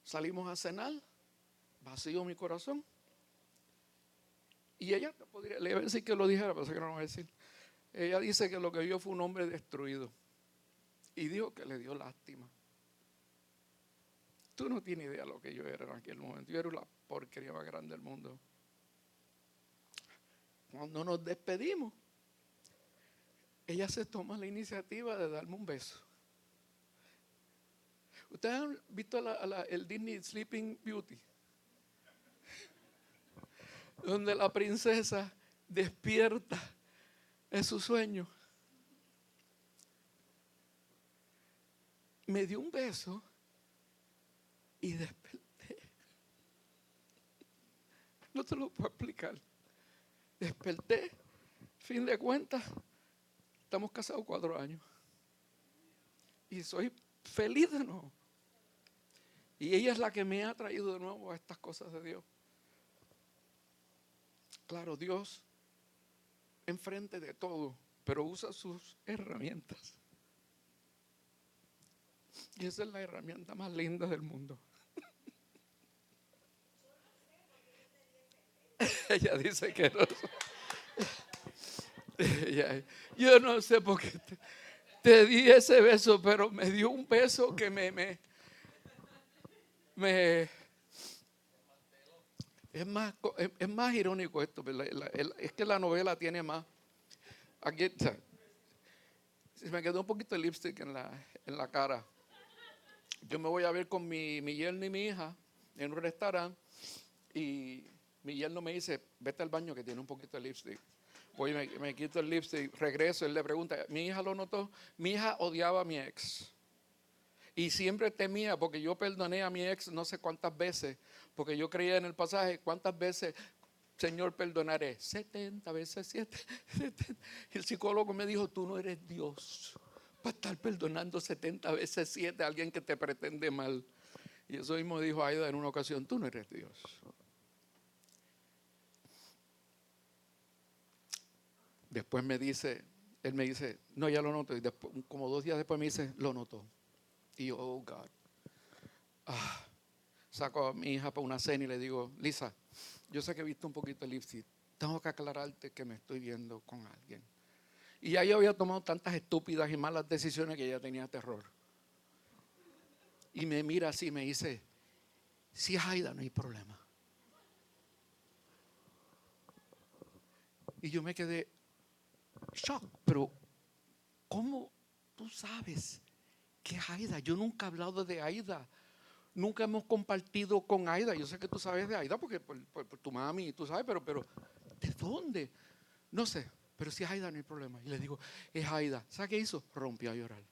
Salimos a cenar, vacío mi corazón. Y ella, podría, le iba a decir que lo dijera, pero sé que no lo voy a decir. Ella dice que lo que vio fue un hombre destruido. Y dijo que le dio lástima. Tú no tienes idea de lo que yo era en aquel momento. Yo era la porquería más grande del mundo. Cuando nos despedimos, ella se toma la iniciativa de darme un beso. ¿Ustedes han visto el Disney Sleeping Beauty? Donde la princesa despierta en su sueño. Me dio un beso y desperté. No te lo puedo explicar. Desperté, fin de cuentas, estamos casados cuatro años. Y soy feliz de nuevo. Y ella es la que me ha traído de nuevo a estas cosas de Dios. Claro, Dios enfrente de todo, pero usa sus herramientas. Y esa es la herramienta más linda del mundo. Ella dice que no. yo no sé por qué te, di ese beso, pero me dio un beso que me, me, me es más, es, más irónico esto, es que la novela tiene más. Aquí se me quedó un poquito de lipstick en la, en la cara. Yo me voy a ver con mi, mi yerno y mi hija en un restaurante y mi yerno me dice, vete al baño que tiene un poquito de lipstick. Voy, me, me quito el lipstick, regreso, él le pregunta, mi hija lo notó, mi hija odiaba a mi ex. Y siempre temía, porque yo perdoné a mi ex no sé cuántas veces, porque yo creía en el pasaje, cuántas veces, Señor, perdonaré. 70 veces 7. El psicólogo me dijo, tú no eres Dios para estar perdonando 70 veces 7 a alguien que te pretende mal. Y eso mismo dijo Aida en una ocasión, tú no eres Dios. Después me dice, él me dice, no, ya lo noto. Y después, como dos días después me dice, lo notó. Y oh God. Ah, saco a mi hija para una cena y le digo, Lisa, yo sé que he visto un poquito el lipstick. Tengo que aclararte que me estoy viendo con alguien. Y ya yo había tomado tantas estúpidas y malas decisiones que ella tenía terror. Y me mira así me dice, si es Aida no hay problema. Y yo me quedé shock, pero ¿cómo tú sabes? ¿Qué es Aida? Yo nunca he hablado de Aida. Nunca hemos compartido con Aida. Yo sé que tú sabes de Aida porque por, tu mami, tú sabes, pero, pero ¿de dónde? No sé, pero si es Aida no hay problema. Y le digo, es Aida. ¿Sabes qué hizo? Rompió a llorar.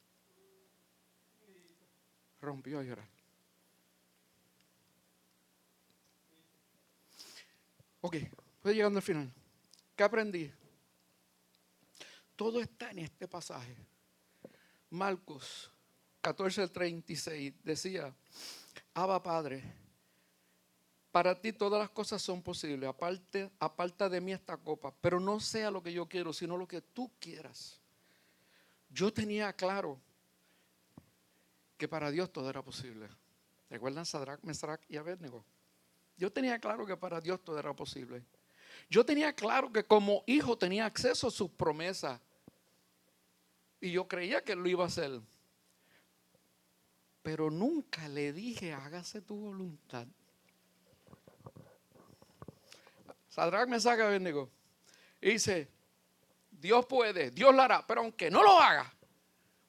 Rompió a llorar. Ok, estoy llegando al final. ¿Qué aprendí? Todo está en este pasaje. Marcos 14:36 decía, Abba Padre, para ti todas las cosas son posibles, aparte, aparta de mí esta copa, pero no sea lo que yo quiero, sino lo que tú quieras. Yo tenía claro que para Dios todo era posible. ¿Recuerdan Sadrach, Mesrach y Abednego? Yo tenía claro que para Dios todo era posible. Yo tenía claro que como hijo tenía acceso a sus promesas. Y yo creía que lo iba a hacer pero nunca le dije, hágase tu voluntad. Sadrach me saca bendigo. Y dice, Dios puede, Dios lo hará, pero aunque no lo haga,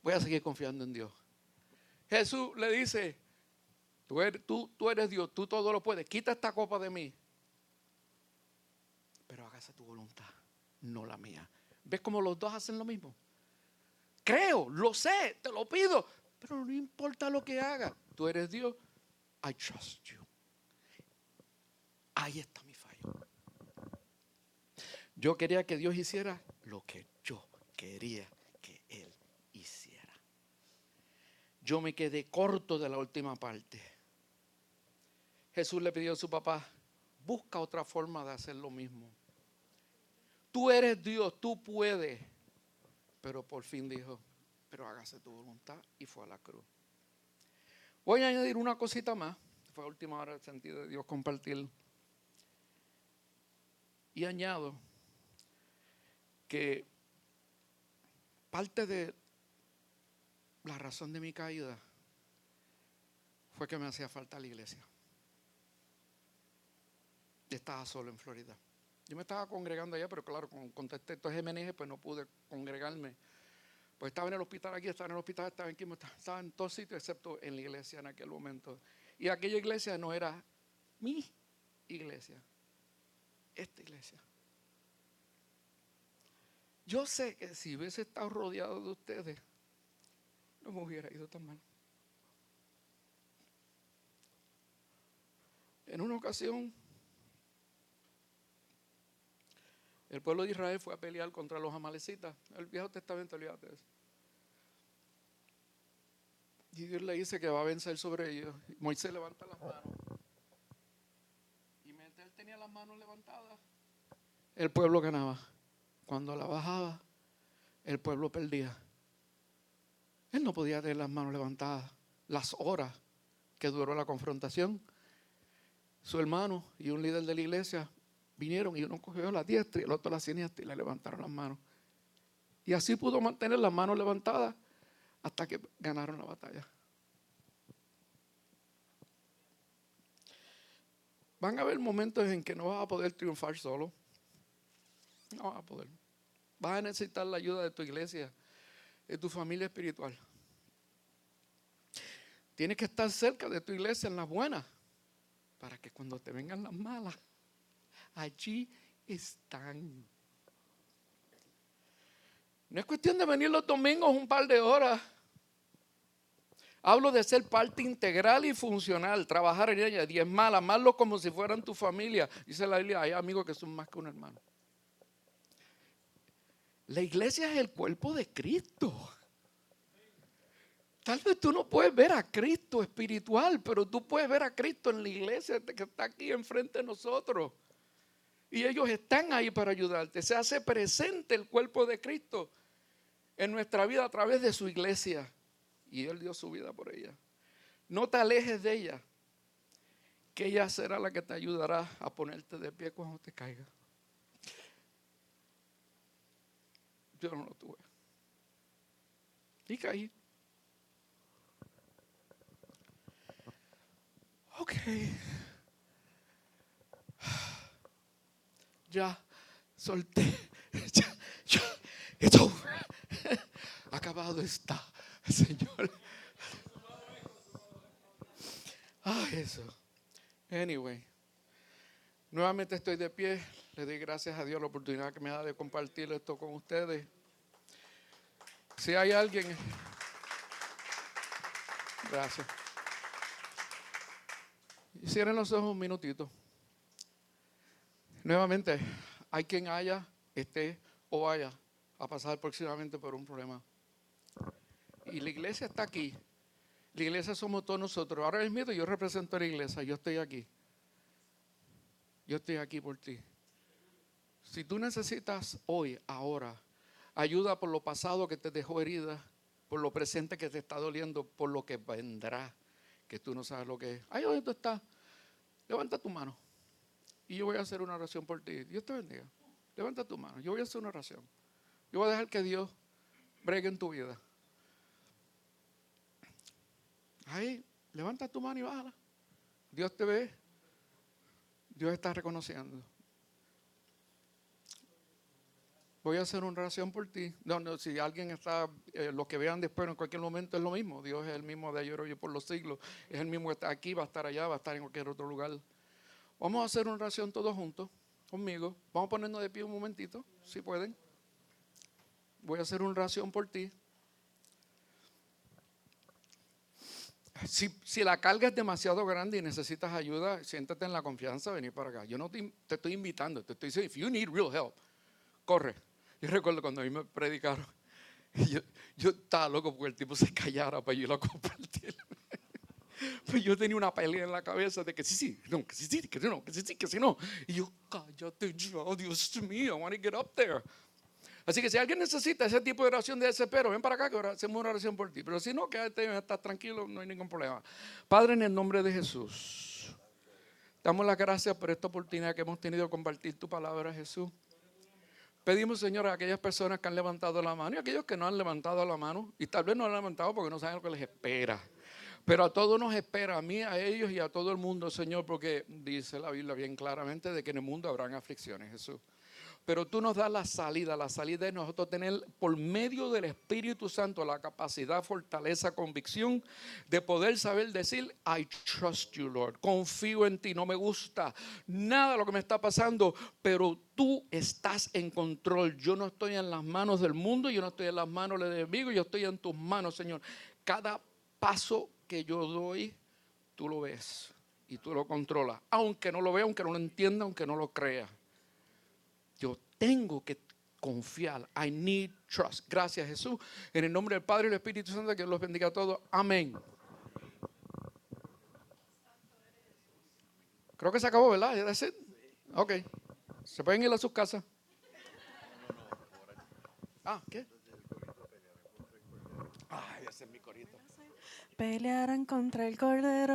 voy a seguir confiando en Dios. Jesús le dice, tú eres, tú, tú eres Dios, tú todo lo puedes, quita esta copa de mí, pero hágase tu voluntad, no la mía. ¿Ves cómo los dos hacen lo mismo? Creo, lo sé, te lo pido, pero no importa lo que haga, tú eres Dios, I trust you. Ahí está mi fallo. Yo quería que Dios hiciera lo que yo quería que Él hiciera. Yo me quedé corto de la última parte. Jesús le pidió a su papá, busca otra forma de hacer lo mismo. Tú eres Dios, tú puedes. Pero por fin dijo, pero hágase tu voluntad y fue a la cruz. Voy a añadir una cosita más. Fue la última hora del sentido de Dios compartir. Y añado que parte de la razón de mi caída fue que me hacía falta la iglesia. Estaba solo en Florida. Yo me estaba congregando allá, pero claro, con contexto de MNG, pues no pude congregarme. Pues estaba en el hospital aquí, estaba en el hospital, estaba en estaba en todos sitios, excepto en la iglesia en aquel momento. Y aquella iglesia no era mi iglesia, esta iglesia. Yo sé que si hubiese estado rodeado de ustedes, no me hubiera ido tan mal. En una ocasión, el pueblo de Israel fue a pelear contra los amalecitas. El Viejo Testamento, olvídate eso. Y Dios le dice que va a vencer sobre ellos. Moisés levanta las manos. Y mientras él tenía las manos levantadas, el pueblo ganaba. Cuando la bajaba, el pueblo perdía. Él no podía tener las manos levantadas las horas que duró la confrontación. Su hermano y un líder de la iglesia vinieron y uno cogió la diestra y el otro la siniestra y le levantaron las manos. Y así pudo mantener las manos levantadas hasta que ganaron la batalla. Van a haber momentos en que no vas a poder triunfar solo. No vas a poder. Vas a necesitar la ayuda de tu iglesia, de tu familia espiritual. Tienes que estar cerca de tu iglesia en las buenas, para que cuando te vengan las malas, allí están. No es cuestión de venir los domingos un par de horas. Hablo de ser parte integral y funcional, trabajar en ella, diezmar, amarlo como si fueran tu familia. Dice la Biblia, hay amigos que son más que un hermano. La iglesia es el cuerpo de Cristo. Tal vez tú no puedes ver a Cristo espiritual, pero tú puedes ver a Cristo en la iglesia que está aquí enfrente de nosotros. Y ellos están ahí para ayudarte. Se hace presente el cuerpo de Cristo en nuestra vida a través de su iglesia. Y Él dio su vida por ella. No te alejes de ella, que ella será la que te ayudará a ponerte de pie cuando te caiga. Yo no lo tuve. Y caí. Ok. Ya solté. Ya, ya. Acabado está, Señor. Ah, eso. Anyway. Nuevamente estoy de pie. Le doy gracias a Dios la oportunidad que me da de compartir esto con ustedes. Si hay alguien. Gracias. Cierren los ojos un minutito. Nuevamente, hay quien haya, esté o vaya a pasar próximamente por un problema. Y la iglesia está aquí. La iglesia somos todos nosotros. Ahora mismo yo represento a la iglesia, yo estoy aquí. Yo estoy aquí por ti. Si tú necesitas hoy, ahora, ayuda por lo pasado que te dejó herida, por lo presente que te está doliendo, por lo que vendrá, que tú no sabes lo que es. Ahí donde tú estás, levanta tu mano. Y yo voy a hacer una oración por ti. Dios te bendiga. Levanta tu mano. Yo voy a hacer una oración. Yo voy a dejar que Dios bregue en tu vida. Ahí, levanta tu mano y bájala. Dios te ve. Dios está reconociendo. Voy a hacer una oración por ti. No, no, si alguien está, eh, lo que vean después en cualquier momento es lo mismo. Dios es el mismo de ayer, hoy por los siglos. Es el mismo que está aquí, va a estar allá, va a estar en cualquier otro lugar. Vamos a hacer una oración todos juntos, conmigo. Vamos a ponernos de pie un momentito, si pueden. Voy a hacer una oración por ti. Si, si, la carga es demasiado grande y necesitas ayuda, siéntate en la confianza venir para acá. Yo no te, estoy invitando, te estoy diciendo, if you need real help, corre. Yo recuerdo cuando a mí me predicaron, yo, yo estaba loco porque el tipo se callara para yo lo compartir. Pues yo tenía una pelea en la cabeza de que sí, sí, no, que sí, sí, que no, que sí, sí, que sí, no. Y yo, cállate, yo, Dios mío, I want to get up there. Así que si alguien necesita ese tipo de oración de desespero, ven para acá que hacemos una oración por ti. Pero si no, quédate, estás tranquilo, no hay ningún problema. Padre, en el nombre de Jesús, damos las gracias por esta oportunidad que hemos tenido de compartir tu palabra, Jesús. Pedimos, Señor, a aquellas personas que han levantado la mano y a aquellos que no han levantado la mano, y tal vez no han levantado porque no saben lo que les espera. Pero a todos nos espera, a mí, a ellos y a todo el mundo, Señor, porque dice la Biblia bien claramente de que en el mundo habrán aflicciones, Jesús pero tú nos das la salida. La salida es nosotros tener por medio del Espíritu Santo la capacidad, fortaleza, convicción de poder saber decir, I trust you, Lord. Confío en ti, no me gusta nada lo que me está pasando, pero tú estás en control. Yo no estoy en las manos del mundo, yo no estoy en las manos del enemigo, yo estoy en tus manos, Señor. Cada paso que yo doy, tú lo ves y tú lo controlas. Aunque no lo vea, aunque no lo entienda, aunque no lo crea. Yo tengo que confiar. I need trust. Gracias Jesús. En el nombre del Padre y del Espíritu Santo, que los bendiga a todos. Amén. Creo que se acabó, ¿verdad? Ok. ¿Se pueden ir a sus casas? Ah, ¿qué? Ay, ese es mi corito. Pelearán contra el cordero.